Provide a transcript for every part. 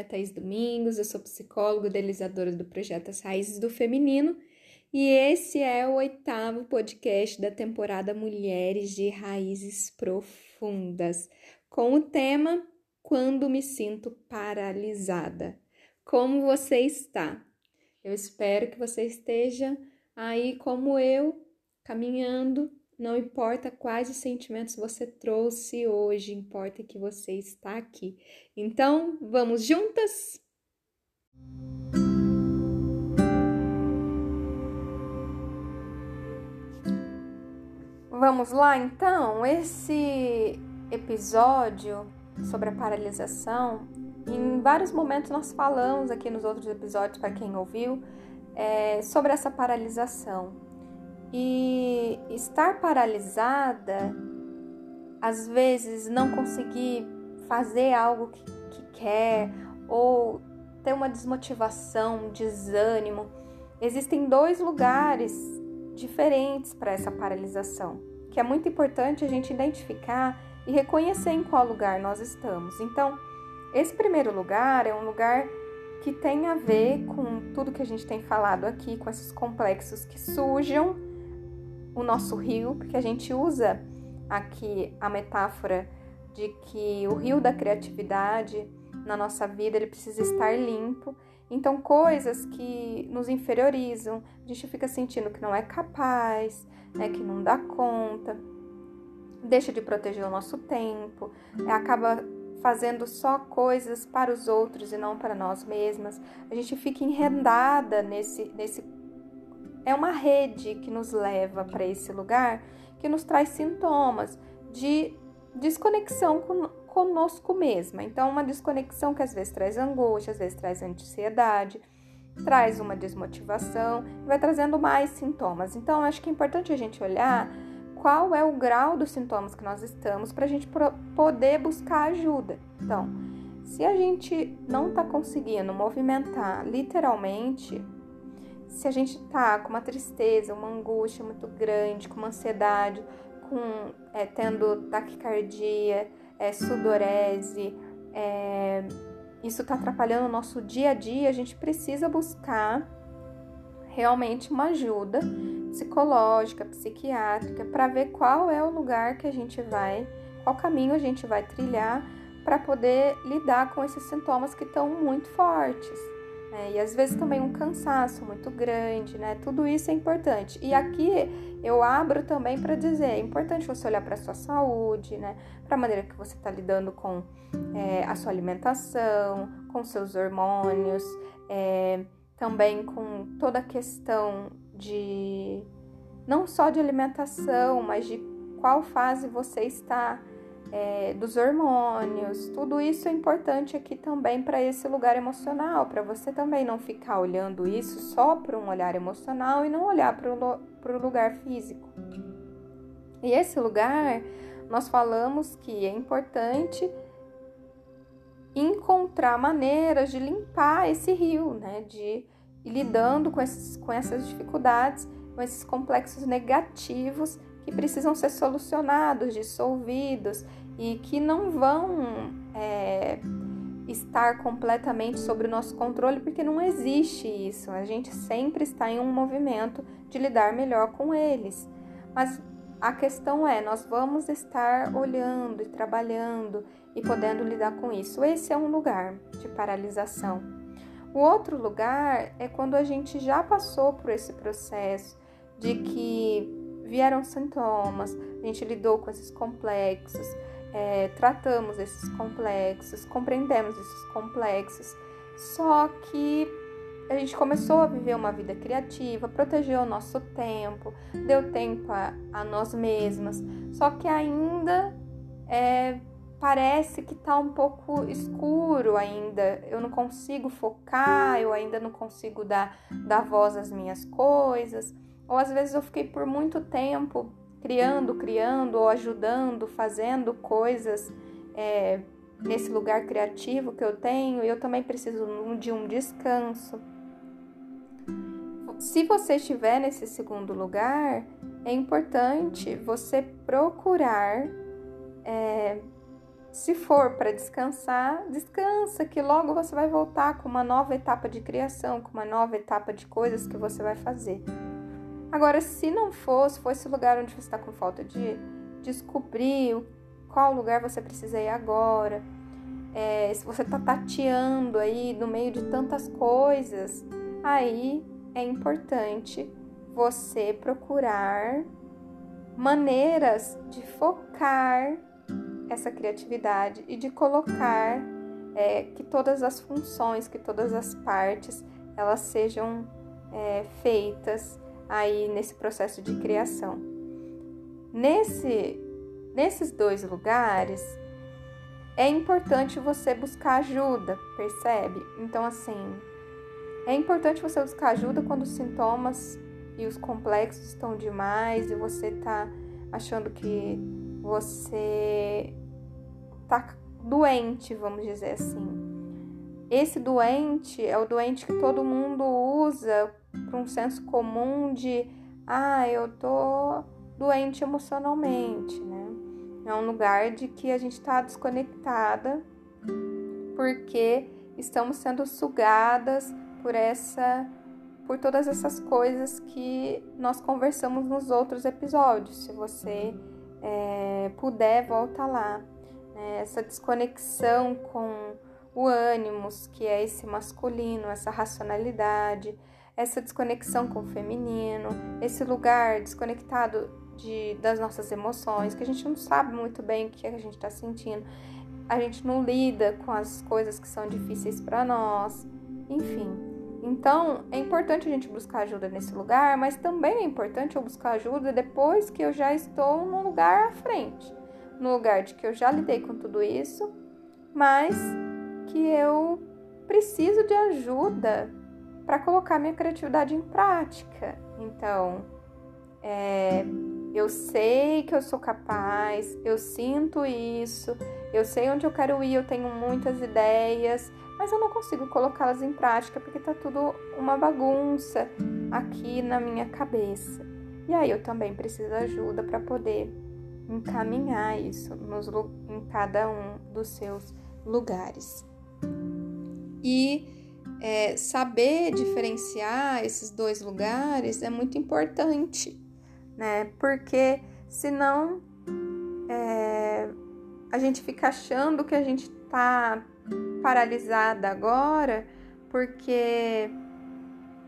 é Thaís Domingos, eu sou psicóloga idealizadora do projeto As Raízes do Feminino e esse é o oitavo podcast da temporada Mulheres de Raízes Profundas, com o tema Quando me sinto paralisada. Como você está? Eu espero que você esteja aí como eu, caminhando não importa quais os sentimentos você trouxe hoje, importa que você está aqui. Então, vamos juntas? Vamos lá então, esse episódio sobre a paralisação, em vários momentos nós falamos aqui nos outros episódios, para quem ouviu, é, sobre essa paralisação. E estar paralisada, às vezes não conseguir fazer algo que, que quer, ou ter uma desmotivação, um desânimo. Existem dois lugares diferentes para essa paralisação, que é muito importante a gente identificar e reconhecer em qual lugar nós estamos. Então, esse primeiro lugar é um lugar que tem a ver com tudo que a gente tem falado aqui, com esses complexos que surjam o nosso rio, porque a gente usa aqui a metáfora de que o rio da criatividade na nossa vida ele precisa estar limpo. Então, coisas que nos inferiorizam, a gente fica sentindo que não é capaz, né, que não dá conta, deixa de proteger o nosso tempo, acaba fazendo só coisas para os outros e não para nós mesmas. A gente fica enredada nesse, nesse é uma rede que nos leva para esse lugar que nos traz sintomas de desconexão conosco mesma. Então, uma desconexão que às vezes traz angústia, às vezes traz ansiedade, traz uma desmotivação, vai trazendo mais sintomas. Então, acho que é importante a gente olhar qual é o grau dos sintomas que nós estamos para a gente poder buscar ajuda. Então, se a gente não está conseguindo movimentar literalmente se a gente tá com uma tristeza, uma angústia muito grande, com uma ansiedade, com é, tendo taquicardia, é, sudorese, é, isso está atrapalhando o nosso dia a dia, a gente precisa buscar realmente uma ajuda psicológica, psiquiátrica, para ver qual é o lugar que a gente vai, qual caminho a gente vai trilhar para poder lidar com esses sintomas que estão muito fortes. Né? E às vezes também um cansaço muito grande, né? Tudo isso é importante. E aqui eu abro também para dizer, é importante você olhar para a sua saúde, né? Para a maneira que você está lidando com é, a sua alimentação, com seus hormônios, é, também com toda a questão de não só de alimentação, mas de qual fase você está é, dos hormônios, tudo isso é importante aqui também para esse lugar emocional, para você também não ficar olhando isso só para um olhar emocional e não olhar para o lugar físico. E esse lugar, nós falamos que é importante encontrar maneiras de limpar esse rio, né? De ir lidando com, esses, com essas dificuldades, com esses complexos negativos que precisam ser solucionados, dissolvidos e que não vão é, estar completamente sobre o nosso controle, porque não existe isso. A gente sempre está em um movimento de lidar melhor com eles. Mas a questão é, nós vamos estar olhando e trabalhando e podendo lidar com isso. Esse é um lugar de paralisação. O outro lugar é quando a gente já passou por esse processo de que vieram sintomas, a gente lidou com esses complexos, é, tratamos esses complexos, compreendemos esses complexos, só que a gente começou a viver uma vida criativa, protegeu o nosso tempo, deu tempo a, a nós mesmas, só que ainda é, parece que está um pouco escuro ainda, eu não consigo focar, eu ainda não consigo dar, dar voz às minhas coisas, ou às vezes eu fiquei por muito tempo criando, criando ou ajudando, fazendo coisas é, nesse lugar criativo que eu tenho, eu também preciso de um descanso. Se você estiver nesse segundo lugar, é importante você procurar é, se for para descansar, descansa, que logo você vai voltar com uma nova etapa de criação, com uma nova etapa de coisas que você vai fazer. Agora, se não for, se esse lugar onde você está com falta de descobrir qual lugar você precisa ir agora, é, se você está tateando aí no meio de tantas coisas, aí é importante você procurar maneiras de focar essa criatividade e de colocar é, que todas as funções, que todas as partes, elas sejam é, feitas aí nesse processo de criação. Nesse, nesses dois lugares, é importante você buscar ajuda, percebe? Então, assim, é importante você buscar ajuda quando os sintomas e os complexos estão demais e você tá achando que você tá doente, vamos dizer assim. Esse doente é o doente que todo mundo usa para um senso comum de ah, eu tô doente emocionalmente, né? É um lugar de que a gente está desconectada porque estamos sendo sugadas por essa por todas essas coisas que nós conversamos nos outros episódios. Se você é, puder, volta lá. Né? Essa desconexão com o ânimos, que é esse masculino, essa racionalidade, essa desconexão com o feminino, esse lugar desconectado de, das nossas emoções, que a gente não sabe muito bem o que a gente está sentindo, a gente não lida com as coisas que são difíceis para nós, enfim. Então, é importante a gente buscar ajuda nesse lugar, mas também é importante eu buscar ajuda depois que eu já estou no lugar à frente, no lugar de que eu já lidei com tudo isso, mas que eu preciso de ajuda para colocar minha criatividade em prática. Então, é, eu sei que eu sou capaz, eu sinto isso, eu sei onde eu quero ir, eu tenho muitas ideias, mas eu não consigo colocá-las em prática porque tá tudo uma bagunça aqui na minha cabeça. E aí eu também preciso de ajuda para poder encaminhar isso nos, em cada um dos seus lugares. E é, saber diferenciar esses dois lugares é muito importante, né? Porque senão é, a gente fica achando que a gente tá paralisada agora porque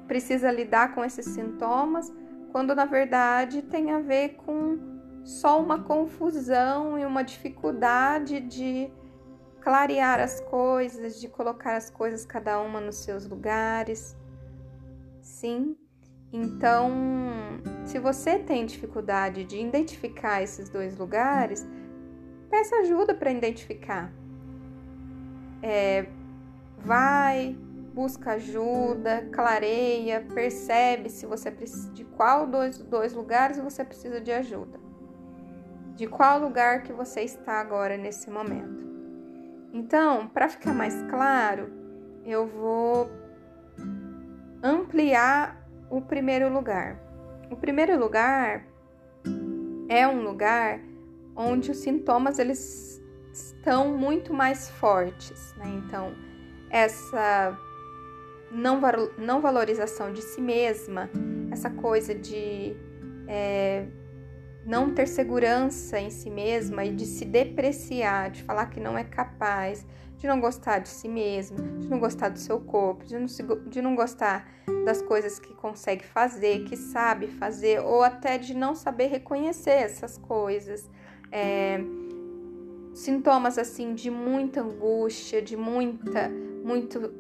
precisa lidar com esses sintomas, quando na verdade tem a ver com só uma confusão e uma dificuldade de clarear as coisas, de colocar as coisas cada uma nos seus lugares. Sim. Então, se você tem dificuldade de identificar esses dois lugares, peça ajuda para identificar é, vai, busca ajuda, clareia, percebe se você precisa de qual dos dois lugares você precisa de ajuda. De qual lugar que você está agora nesse momento. Então, para ficar mais claro, eu vou ampliar o primeiro lugar. O primeiro lugar é um lugar onde os sintomas eles estão muito mais fortes, né? Então, essa não, não valorização de si mesma, essa coisa de é, não ter segurança em si mesma e de se depreciar, de falar que não é capaz, de não gostar de si mesma, de não gostar do seu corpo, de não, de não gostar das coisas que consegue fazer, que sabe fazer, ou até de não saber reconhecer essas coisas. É, sintomas assim de muita angústia, de muita, muito,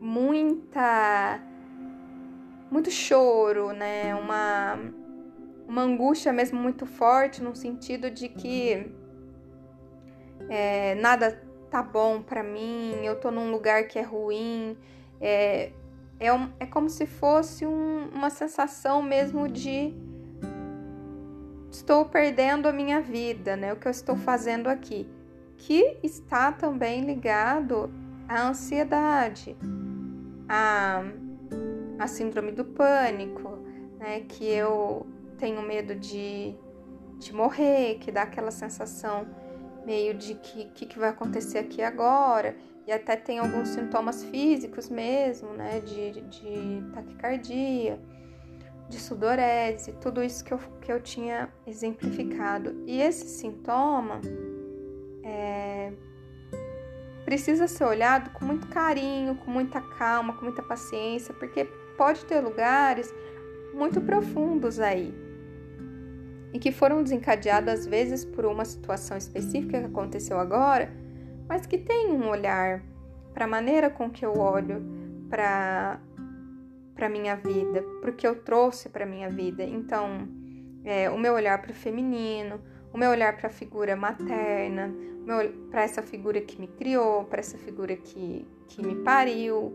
muita, muito choro, né? Uma, uma angústia mesmo muito forte no sentido de que é, nada tá bom para mim, eu tô num lugar que é ruim, é, é, um, é como se fosse um, uma sensação mesmo de estou perdendo a minha vida, né? O que eu estou fazendo aqui que está também ligado à ansiedade, à, à síndrome do pânico, né? Que eu tenho medo de, de morrer, que dá aquela sensação meio de que que, que vai acontecer aqui agora, e até tem alguns sintomas físicos mesmo, né, de, de taquicardia, de sudorese, tudo isso que eu, que eu tinha exemplificado. E esse sintoma é, precisa ser olhado com muito carinho, com muita calma, com muita paciência, porque pode ter lugares muito profundos aí e que foram desencadeados às vezes por uma situação específica que aconteceu agora, mas que tem um olhar para a maneira com que eu olho para para minha vida, para o que eu trouxe para minha vida. Então, é, o meu olhar para o feminino, o meu olhar para a figura materna, para essa figura que me criou, para essa figura que, que me pariu,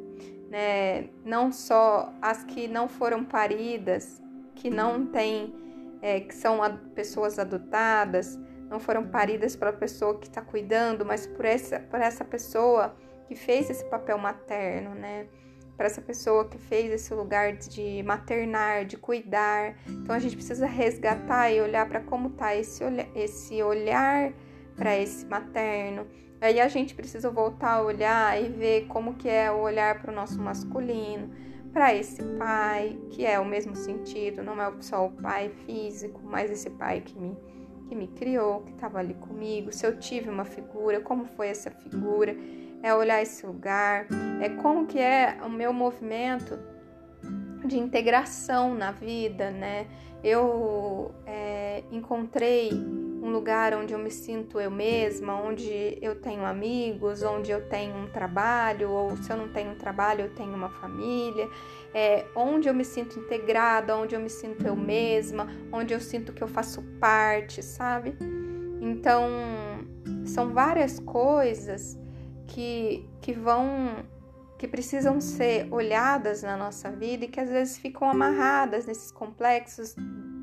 né? Não só as que não foram paridas, que não têm, é, que são pessoas adotadas, não foram paridas pela pessoa que está cuidando, mas por essa, por essa pessoa que fez esse papel materno, né? Para essa pessoa que fez esse lugar de maternar, de cuidar. Então a gente precisa resgatar e olhar para como tá esse, olha, esse olhar para esse materno. Aí a gente precisa voltar a olhar e ver como que é o olhar para o nosso masculino, para esse pai, que é o mesmo sentido, não é só o pai físico, mas esse pai que me que me criou, que estava ali comigo, se eu tive uma figura, como foi essa figura, é olhar esse lugar, é como que é o meu movimento de integração na vida, né? Eu é, encontrei um lugar onde eu me sinto eu mesma, onde eu tenho amigos, onde eu tenho um trabalho, ou se eu não tenho um trabalho, eu tenho uma família, é, onde eu me sinto integrada, onde eu me sinto eu mesma, onde eu sinto que eu faço parte, sabe? Então, são várias coisas que, que vão que precisam ser olhadas na nossa vida e que às vezes ficam amarradas nesses complexos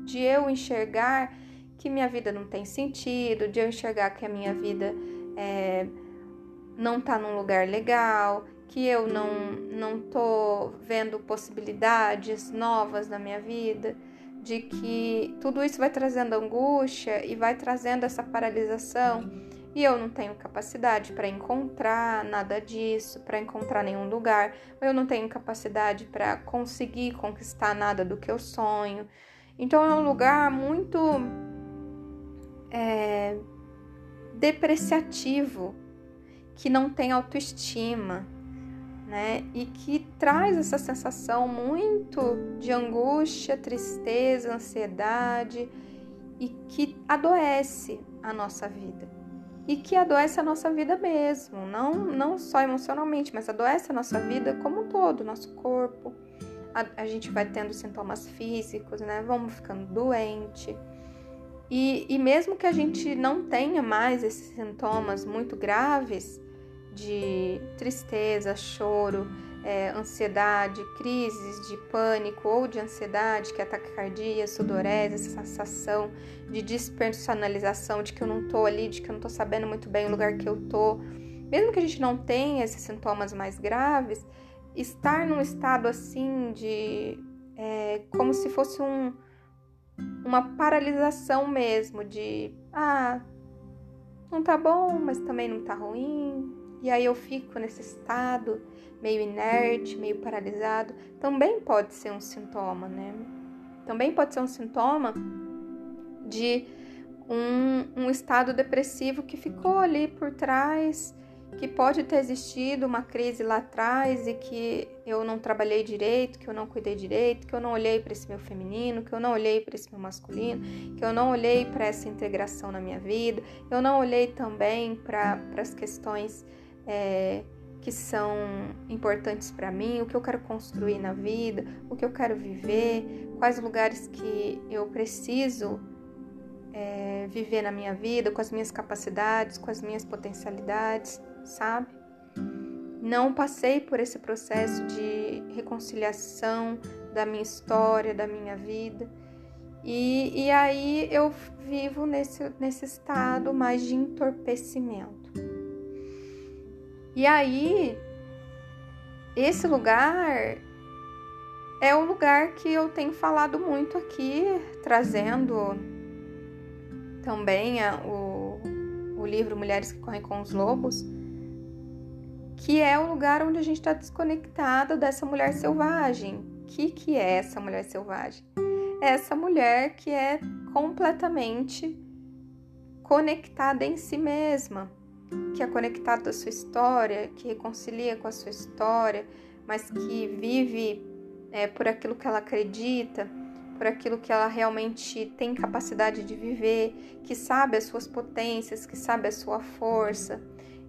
de eu enxergar que minha vida não tem sentido, de eu enxergar que a minha vida é, não tá num lugar legal, que eu não, não tô vendo possibilidades novas na minha vida, de que tudo isso vai trazendo angústia e vai trazendo essa paralisação e eu não tenho capacidade para encontrar nada disso, para encontrar nenhum lugar, eu não tenho capacidade para conseguir conquistar nada do que eu sonho. Então é um lugar muito é, depreciativo, que não tem autoestima, né? E que traz essa sensação muito de angústia, tristeza, ansiedade e que adoece a nossa vida e que adoece a nossa vida mesmo, não, não só emocionalmente, mas adoece a nossa vida como um todo, nosso corpo. A, a gente vai tendo sintomas físicos, né? Vamos ficando doente. E, e mesmo que a gente não tenha mais esses sintomas muito graves de tristeza, choro, é, ansiedade, crises de pânico ou de ansiedade, que é taquicardia, sudorese, essa sensação de despersonalização, de que eu não tô ali, de que eu não tô sabendo muito bem o lugar que eu tô. Mesmo que a gente não tenha esses sintomas mais graves, estar num estado assim de. É, como se fosse um, uma paralisação mesmo, de. Ah, não tá bom, mas também não tá ruim. E aí eu fico nesse estado meio inerte, meio paralisado, também pode ser um sintoma, né? Também pode ser um sintoma de um, um estado depressivo que ficou ali por trás, que pode ter existido uma crise lá atrás e que eu não trabalhei direito, que eu não cuidei direito, que eu não olhei para esse meu feminino, que eu não olhei para esse meu masculino, que eu não olhei para essa integração na minha vida, eu não olhei também para as questões. É, que são importantes para mim, o que eu quero construir na vida, o que eu quero viver, quais lugares que eu preciso é, viver na minha vida, com as minhas capacidades, com as minhas potencialidades, sabe? Não passei por esse processo de reconciliação da minha história, da minha vida. E, e aí eu vivo nesse, nesse estado mais de entorpecimento. E aí, esse lugar é o lugar que eu tenho falado muito aqui, trazendo também a, o, o livro Mulheres que Correm com os Lobos, que é o lugar onde a gente está desconectado dessa mulher selvagem. O que, que é essa mulher selvagem? É essa mulher que é completamente conectada em si mesma, que é conectada à sua história, que reconcilia com a sua história, mas que vive é, por aquilo que ela acredita, por aquilo que ela realmente tem capacidade de viver, que sabe as suas potências, que sabe a sua força.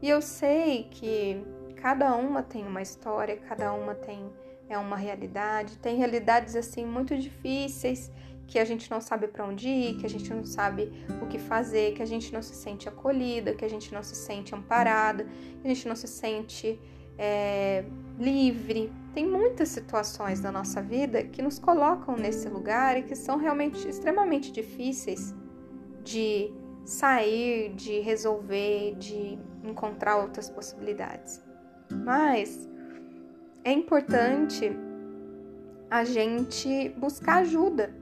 E eu sei que cada uma tem uma história, cada uma tem é uma realidade, tem realidades assim muito difíceis que a gente não sabe para onde ir, que a gente não sabe o que fazer, que a gente não se sente acolhida, que a gente não se sente amparada, que a gente não se sente é, livre. Tem muitas situações da nossa vida que nos colocam nesse lugar e que são realmente extremamente difíceis de sair, de resolver, de encontrar outras possibilidades. Mas é importante a gente buscar ajuda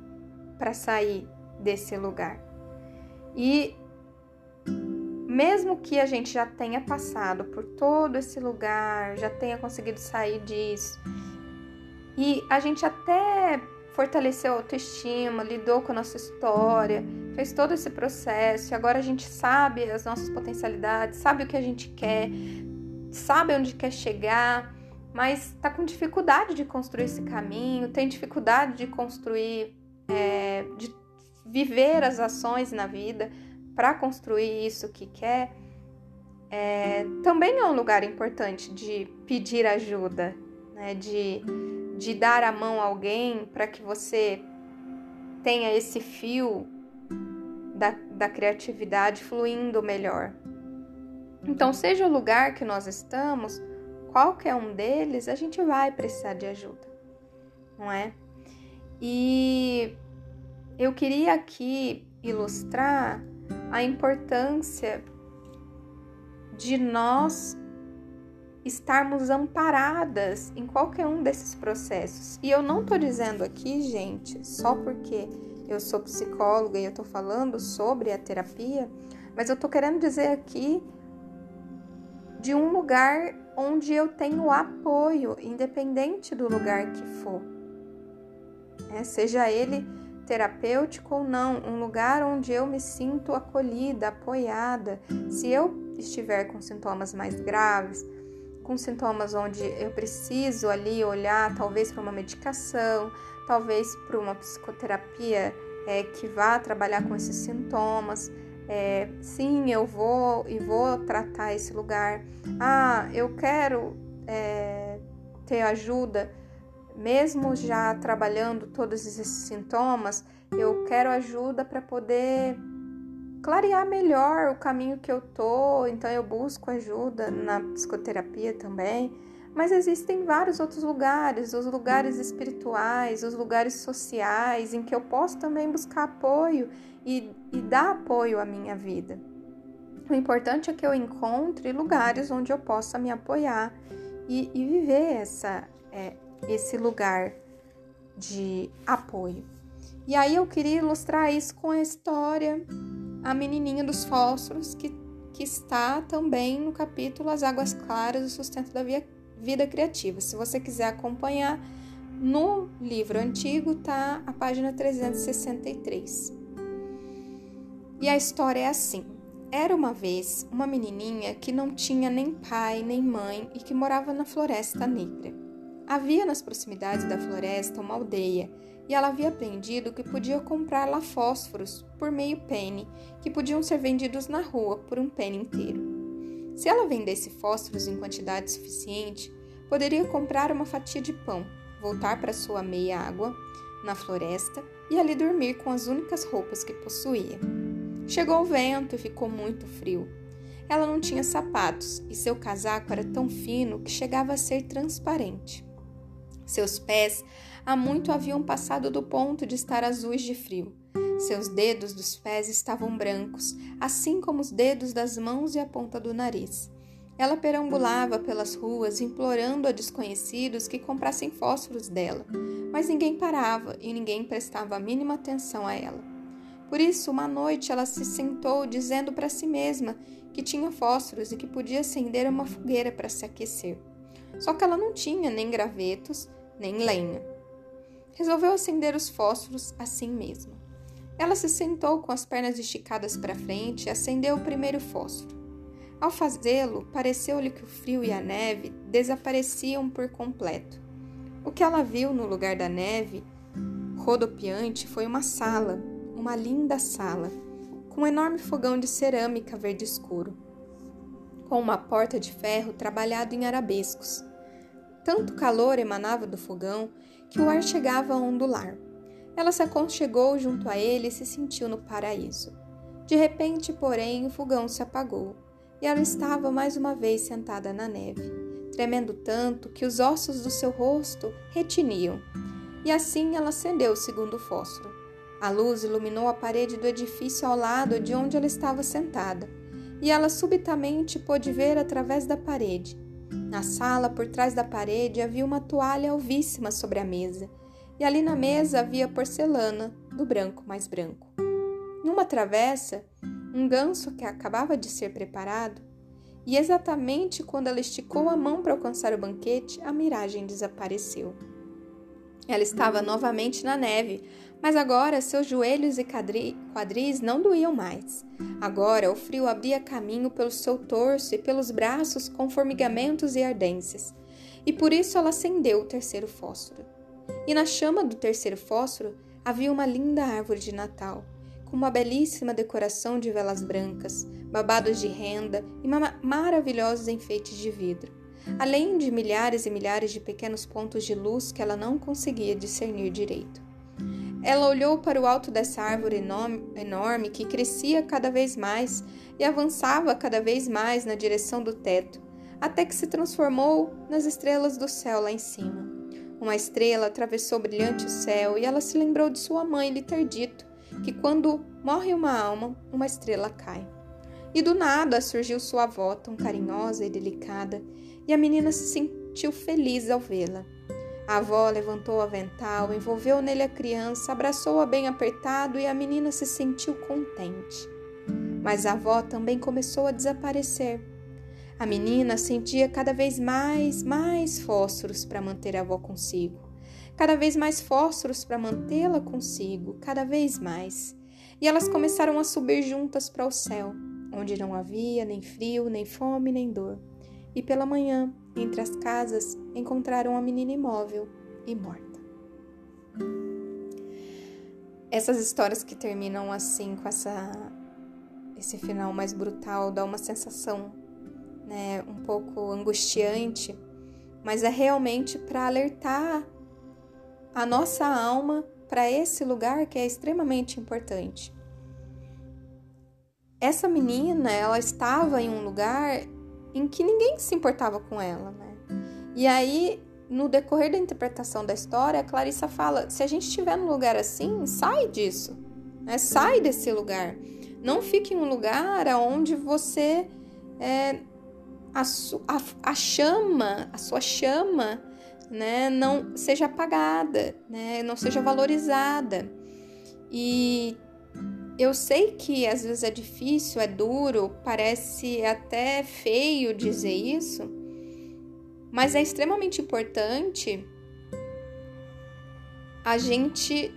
para sair desse lugar. E mesmo que a gente já tenha passado por todo esse lugar, já tenha conseguido sair disso, e a gente até fortaleceu a autoestima, lidou com a nossa história, fez todo esse processo, e agora a gente sabe as nossas potencialidades, sabe o que a gente quer, sabe onde quer chegar, mas está com dificuldade de construir esse caminho, tem dificuldade de construir, é, de viver as ações na vida para construir isso que quer, é, também é um lugar importante de pedir ajuda, né? de, de dar a mão a alguém para que você tenha esse fio da, da criatividade fluindo melhor. Então, seja o lugar que nós estamos, qualquer um deles, a gente vai precisar de ajuda, não é? E eu queria aqui ilustrar a importância de nós estarmos amparadas em qualquer um desses processos. E eu não tô dizendo aqui, gente, só porque eu sou psicóloga e eu tô falando sobre a terapia, mas eu tô querendo dizer aqui de um lugar onde eu tenho apoio, independente do lugar que for. É, seja ele terapêutico ou não, um lugar onde eu me sinto acolhida, apoiada. Se eu estiver com sintomas mais graves, com sintomas onde eu preciso ali olhar, talvez para uma medicação, talvez para uma psicoterapia é, que vá trabalhar com esses sintomas. É, sim, eu vou e vou tratar esse lugar. Ah, eu quero é, ter ajuda, mesmo já trabalhando todos esses sintomas, eu quero ajuda para poder clarear melhor o caminho que eu tô. Então eu busco ajuda na psicoterapia também. Mas existem vários outros lugares, os lugares espirituais, os lugares sociais, em que eu posso também buscar apoio e, e dar apoio à minha vida. O importante é que eu encontre lugares onde eu possa me apoiar e, e viver essa, é, esse lugar de apoio. E aí eu queria ilustrar isso com a história A Menininha dos Fósforos, que, que está também no capítulo As Águas Claras, o Sustento da Via, Vida Criativa. Se você quiser acompanhar, no livro antigo tá a página 363. E a história é assim. Era uma vez uma menininha que não tinha nem pai nem mãe e que morava na Floresta Negra. Havia nas proximidades da floresta uma aldeia e ela havia aprendido que podia comprar lá fósforos por meio penny, que podiam ser vendidos na rua por um penny inteiro. Se ela vendesse fósforos em quantidade suficiente, poderia comprar uma fatia de pão, voltar para sua meia água na floresta e ali dormir com as únicas roupas que possuía. Chegou o vento e ficou muito frio. Ela não tinha sapatos e seu casaco era tão fino que chegava a ser transparente. Seus pés há muito haviam passado do ponto de estar azuis de frio. Seus dedos dos pés estavam brancos, assim como os dedos das mãos e a ponta do nariz. Ela perambulava pelas ruas implorando a desconhecidos que comprassem fósforos dela, mas ninguém parava e ninguém prestava a mínima atenção a ela. Por isso, uma noite ela se sentou dizendo para si mesma que tinha fósforos e que podia acender uma fogueira para se aquecer. Só que ela não tinha nem gravetos, nem lenha. Resolveu acender os fósforos assim mesmo. Ela se sentou com as pernas esticadas para frente e acendeu o primeiro fósforo. Ao fazê-lo, pareceu-lhe que o frio e a neve desapareciam por completo. O que ela viu no lugar da neve rodopiante foi uma sala, uma linda sala, com um enorme fogão de cerâmica verde escuro, com uma porta de ferro trabalhado em arabescos. Tanto calor emanava do fogão que o ar chegava a ondular. Ela se aconchegou junto a ele e se sentiu no paraíso. De repente, porém, o fogão se apagou e ela estava mais uma vez sentada na neve, tremendo tanto que os ossos do seu rosto retiniam. E assim ela acendeu o segundo fósforo. A luz iluminou a parede do edifício ao lado de onde ela estava sentada, e ela subitamente pôde ver através da parede. Na sala, por trás da parede, havia uma toalha alvíssima sobre a mesa, e ali na mesa havia porcelana, do branco mais branco. Numa travessa, um ganso que acabava de ser preparado, e exatamente quando ela esticou a mão para alcançar o banquete, a miragem desapareceu. Ela estava novamente na neve, mas agora seus joelhos e quadris não doíam mais. Agora o frio abria caminho pelo seu torso e pelos braços com formigamentos e ardências. E por isso ela acendeu o terceiro fósforo. E na chama do terceiro fósforo havia uma linda árvore de Natal, com uma belíssima decoração de velas brancas, babados de renda e maravilhosos enfeites de vidro, além de milhares e milhares de pequenos pontos de luz que ela não conseguia discernir direito. Ela olhou para o alto dessa árvore enorme que crescia cada vez mais e avançava cada vez mais na direção do teto, até que se transformou nas estrelas do céu lá em cima. Uma estrela atravessou brilhante o céu e ela se lembrou de sua mãe lhe ter dito que quando morre uma alma, uma estrela cai. E do nada surgiu sua avó, tão carinhosa e delicada, e a menina se sentiu feliz ao vê-la. A avó levantou o avental, envolveu nele a criança, abraçou-a bem apertado e a menina se sentiu contente. Mas a avó também começou a desaparecer. A menina sentia cada vez mais, mais fósforos para manter a avó consigo cada vez mais fósforos para mantê-la consigo, cada vez mais. E elas começaram a subir juntas para o céu, onde não havia nem frio, nem fome, nem dor. E pela manhã, entre as casas, encontraram a menina imóvel e morta. Essas histórias que terminam assim, com essa, esse final mais brutal, dá uma sensação né, um pouco angustiante, mas é realmente para alertar a nossa alma para esse lugar que é extremamente importante. Essa menina, ela estava em um lugar em que ninguém se importava com ela, né? E aí, no decorrer da interpretação da história, a Clarissa fala: se a gente estiver num lugar assim, sai disso, né? Sai desse lugar. Não fique em um lugar onde você é, a, a, a chama, a sua chama né, não seja apagada, né, não seja valorizada. E eu sei que às vezes é difícil, é duro, parece até feio dizer isso, mas é extremamente importante a gente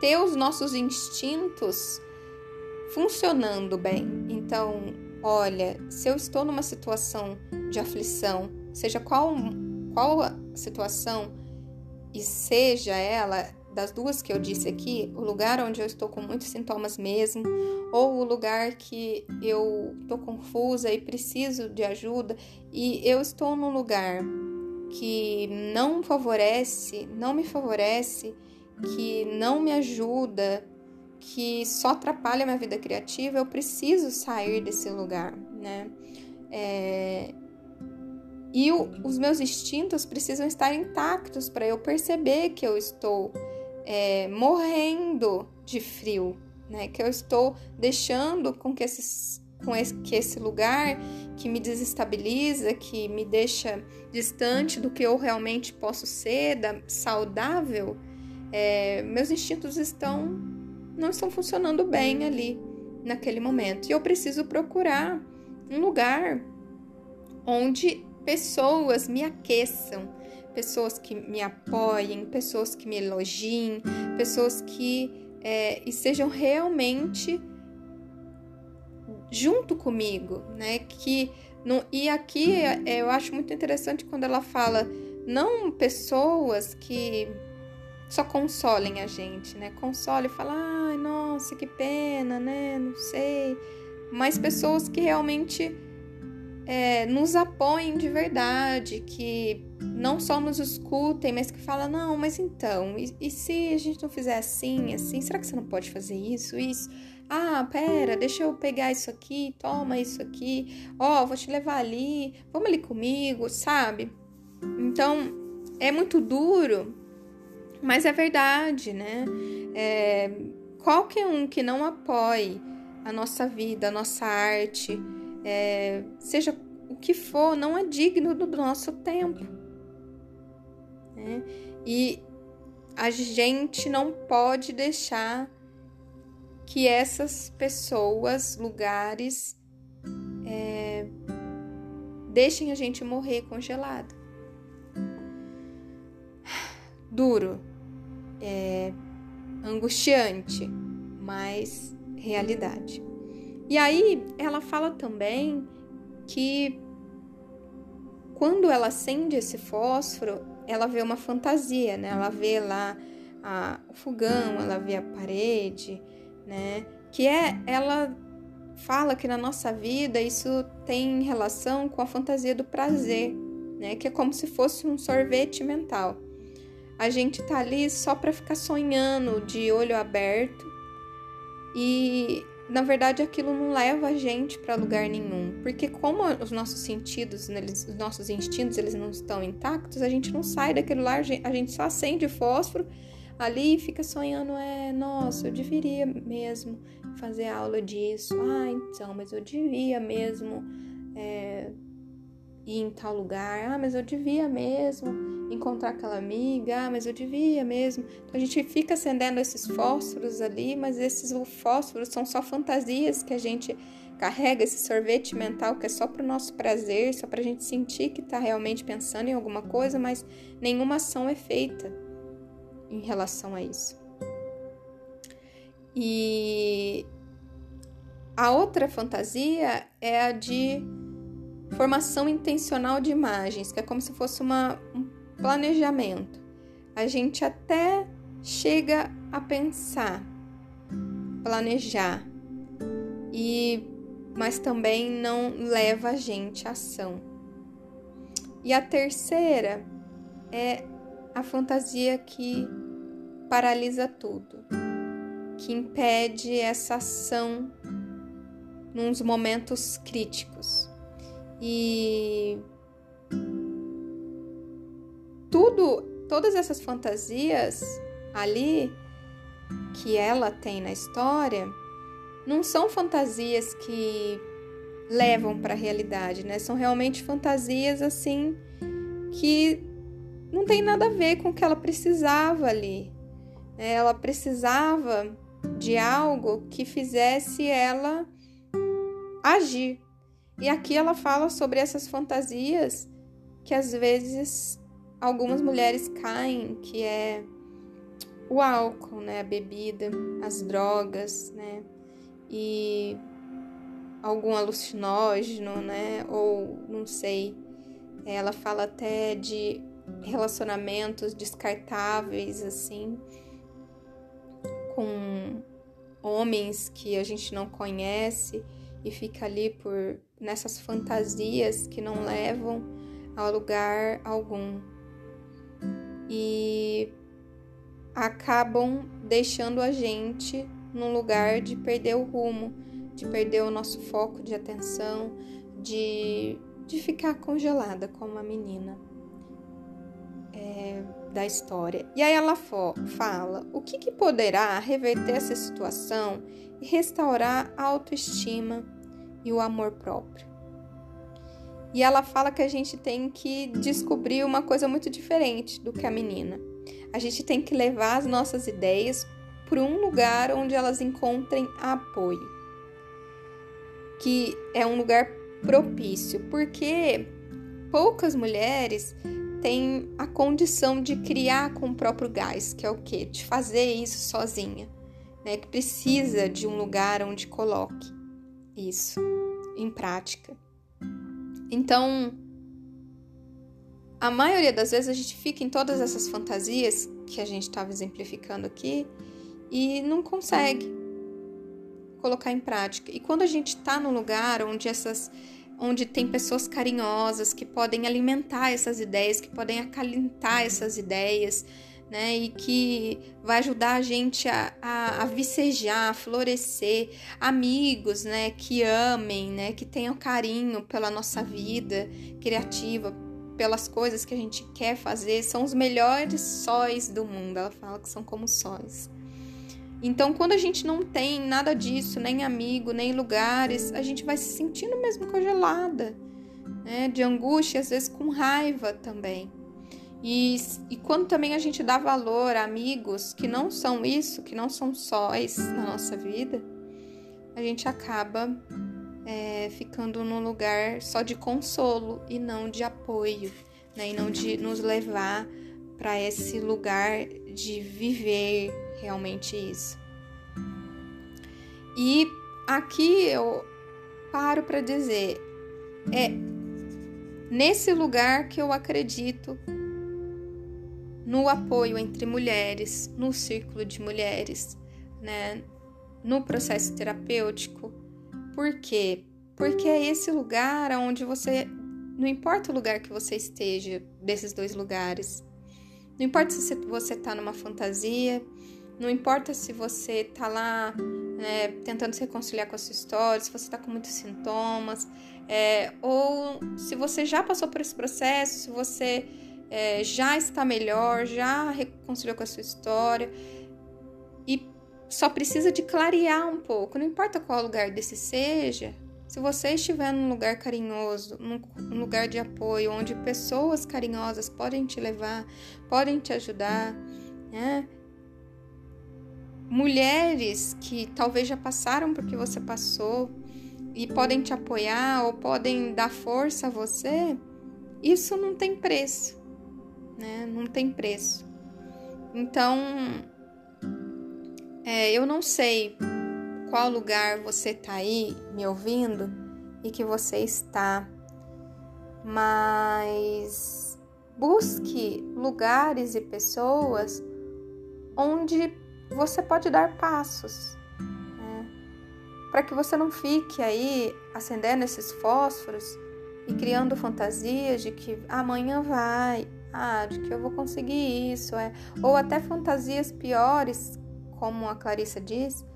ter os nossos instintos funcionando bem. Então, olha, se eu estou numa situação de aflição, seja qual qual a situação e seja ela das duas que eu disse aqui, o lugar onde eu estou com muitos sintomas mesmo, ou o lugar que eu estou confusa e preciso de ajuda, e eu estou num lugar que não favorece, não me favorece, que não me ajuda, que só atrapalha minha vida criativa, eu preciso sair desse lugar, né? É, e o, os meus instintos precisam estar intactos para eu perceber que eu estou é, morrendo de frio, né? Que eu estou deixando com que, esses, com esse, que esse lugar que me desestabiliza, que me deixa distante do que eu realmente posso ser, da, saudável, é, meus instintos estão não estão funcionando bem ali naquele momento. E eu preciso procurar um lugar onde pessoas me aqueçam, pessoas que me apoiem, pessoas que me elogiem, pessoas que é, estejam realmente junto comigo, né? Que não, e aqui é, eu acho muito interessante quando ela fala não pessoas que só consolem a gente, né? Console e fala, ai, nossa, que pena, né? Não sei. Mas pessoas que realmente é, nos apoiem de verdade, que não só nos escutem, mas que falam, não, mas então, e, e se a gente não fizer assim, assim, será que você não pode fazer isso, isso? Ah, pera, deixa eu pegar isso aqui, toma isso aqui, ó, oh, vou te levar ali, vamos ali comigo, sabe? Então, é muito duro, mas é verdade, né? É, qualquer um que não apoie a nossa vida, a nossa arte, é, seja o que for, não é digno do nosso tempo. Né? E a gente não pode deixar que essas pessoas, lugares, é, deixem a gente morrer congelado. Duro, é, angustiante, mas realidade. E aí ela fala também que quando ela acende esse fósforo, ela vê uma fantasia, né? Ela vê lá a, o fogão, ela vê a parede, né? Que é ela fala que na nossa vida isso tem relação com a fantasia do prazer, né? Que é como se fosse um sorvete mental. A gente tá ali só para ficar sonhando de olho aberto. E na verdade aquilo não leva a gente para lugar nenhum, porque como os nossos sentidos, eles, os nossos instintos, eles não estão intactos, a gente não sai daquele lugar, a gente só acende fósforo ali fica sonhando, é, nossa, eu deveria mesmo fazer aula disso. Ah, então, mas eu devia mesmo é, ir em tal lugar. Ah, mas eu devia mesmo encontrar aquela amiga. Ah, mas eu devia mesmo. Então a gente fica acendendo esses fósforos ali, mas esses fósforos são só fantasias que a gente carrega esse sorvete mental que é só para o nosso prazer, só para a gente sentir que está realmente pensando em alguma coisa, mas nenhuma ação é feita em relação a isso. E a outra fantasia é a de formação intencional de imagens, que é como se fosse uma, um planejamento. A gente até chega a pensar, planejar, e mas também não leva a gente à ação. E a terceira é a fantasia que paralisa tudo, que impede essa ação nos momentos críticos. E tudo, todas essas fantasias ali que ela tem na história, não são fantasias que levam para a realidade, né? São realmente fantasias assim que não tem nada a ver com o que ela precisava ali. É, ela precisava de algo que fizesse ela agir. E aqui ela fala sobre essas fantasias que às vezes algumas mulheres caem, que é o álcool, né, a bebida, as drogas, né, e algum alucinógeno, né, ou não sei. Ela fala até de relacionamentos descartáveis, assim, com homens que a gente não conhece e fica ali por nessas fantasias que não levam a lugar algum e acabam deixando a gente num lugar de perder o rumo, de perder o nosso foco de atenção, de, de ficar congelada como a menina é, da história. E aí ela fala o que, que poderá reverter essa situação e restaurar a autoestima e o amor próprio. E ela fala que a gente tem que descobrir uma coisa muito diferente do que a menina. A gente tem que levar as nossas ideias por um lugar onde elas encontrem apoio, que é um lugar propício, porque poucas mulheres têm a condição de criar com o próprio gás, que é o que? De fazer isso sozinha, né? Que precisa de um lugar onde coloque isso em prática. Então, a maioria das vezes a gente fica em todas essas fantasias que a gente estava exemplificando aqui e não consegue colocar em prática. E quando a gente está num lugar onde essas onde tem pessoas carinhosas que podem alimentar essas ideias, que podem acalentar essas ideias, né? E que vai ajudar a gente a, a, a vicejar, a florescer, amigos, né? Que amem, né? Que tenham carinho pela nossa vida criativa, pelas coisas que a gente quer fazer, são os melhores sóis do mundo. Ela fala que são como sóis. Então, quando a gente não tem nada disso, nem amigo, nem lugares, a gente vai se sentindo mesmo congelada, né? De angústia, às vezes com raiva também. E, e quando também a gente dá valor a amigos que não são isso, que não são sóis na nossa vida, a gente acaba é, ficando num lugar só de consolo e não de apoio, né? E não de nos levar para esse lugar de viver realmente isso. E aqui eu paro para dizer, é nesse lugar que eu acredito no apoio entre mulheres, no círculo de mulheres, né, no processo terapêutico, por quê? Porque é esse lugar onde você. Não importa o lugar que você esteja, desses dois lugares. Não importa se você está numa fantasia, não importa se você está lá né, tentando se reconciliar com a sua história, se você está com muitos sintomas, é, ou se você já passou por esse processo, se você é, já está melhor, já reconciliou com a sua história e só precisa de clarear um pouco, não importa qual lugar desse seja. Se você estiver num lugar carinhoso, num lugar de apoio, onde pessoas carinhosas podem te levar, podem te ajudar, né? Mulheres que talvez já passaram por que você passou e podem te apoiar ou podem dar força a você, isso não tem preço, né? Não tem preço. Então, é, eu não sei qual lugar você está aí me ouvindo e que você está, mas busque lugares e pessoas onde você pode dar passos, né? para que você não fique aí acendendo esses fósforos e criando fantasias de que amanhã vai, ah, de que eu vou conseguir isso, é, ou até fantasias piores como a Clarissa diz,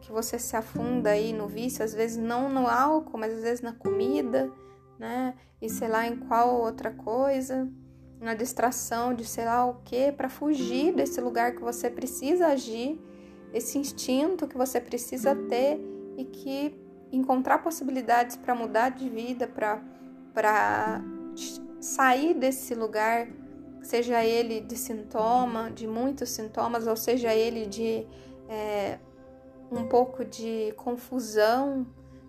que você se afunda aí no vício, às vezes não no álcool, mas às vezes na comida, né? E sei lá em qual outra coisa, na distração de sei lá o que, para fugir desse lugar que você precisa agir, esse instinto que você precisa ter e que encontrar possibilidades para mudar de vida, para para sair desse lugar seja ele de sintoma, de muitos sintomas, ou seja ele de é, um pouco de confusão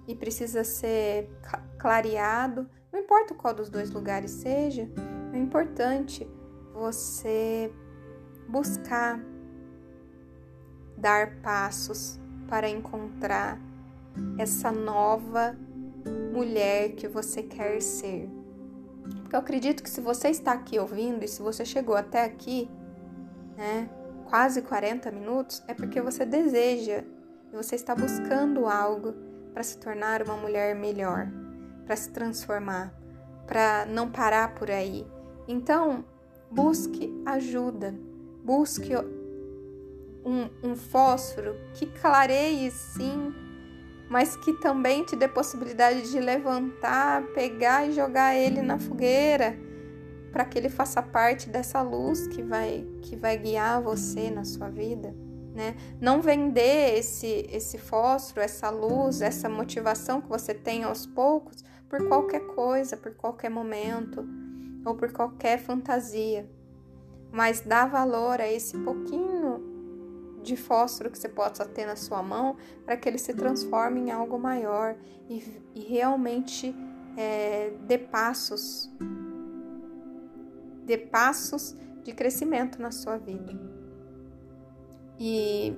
e precisa ser clareado, não importa qual dos dois lugares seja, é importante você buscar dar passos para encontrar essa nova mulher que você quer ser. Porque eu acredito que se você está aqui ouvindo e se você chegou até aqui, né, quase 40 minutos, é porque você deseja e você está buscando algo para se tornar uma mulher melhor, para se transformar, para não parar por aí. Então, busque ajuda, busque um, um fósforo que clareie sim mas que também te dê possibilidade de levantar, pegar e jogar ele na fogueira, para que ele faça parte dessa luz que vai que vai guiar você na sua vida, né? Não vender esse esse fósforo, essa luz, essa motivação que você tem aos poucos por qualquer coisa, por qualquer momento ou por qualquer fantasia, mas dá valor a esse pouquinho de fósforo que você possa ter na sua mão para que ele se transforme em algo maior e, e realmente é, dê passos, dê passos de crescimento na sua vida. E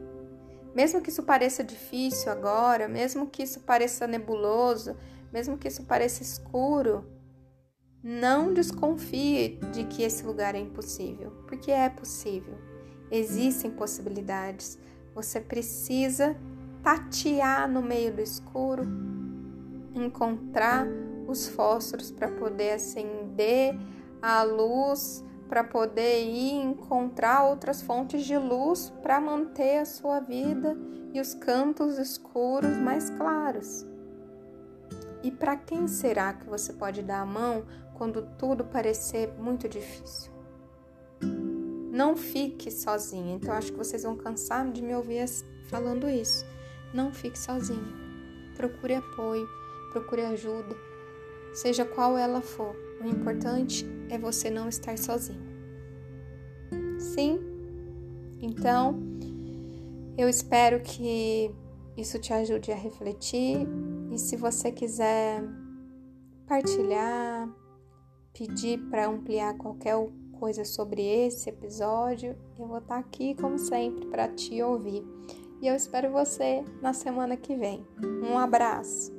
mesmo que isso pareça difícil agora, mesmo que isso pareça nebuloso, mesmo que isso pareça escuro, não desconfie de que esse lugar é impossível, porque é possível. Existem possibilidades. Você precisa tatear no meio do escuro, encontrar os fósforos para poder acender a luz, para poder ir encontrar outras fontes de luz para manter a sua vida e os cantos escuros mais claros. E para quem será que você pode dar a mão quando tudo parecer muito difícil? Não fique sozinha. Então acho que vocês vão cansar de me ouvir falando isso. Não fique sozinha. Procure apoio, procure ajuda, seja qual ela for. O importante é você não estar sozinho. Sim? Então, eu espero que isso te ajude a refletir e se você quiser partilhar, pedir para ampliar qualquer coisa sobre esse episódio, eu vou estar aqui como sempre para te ouvir. E eu espero você na semana que vem. Um abraço.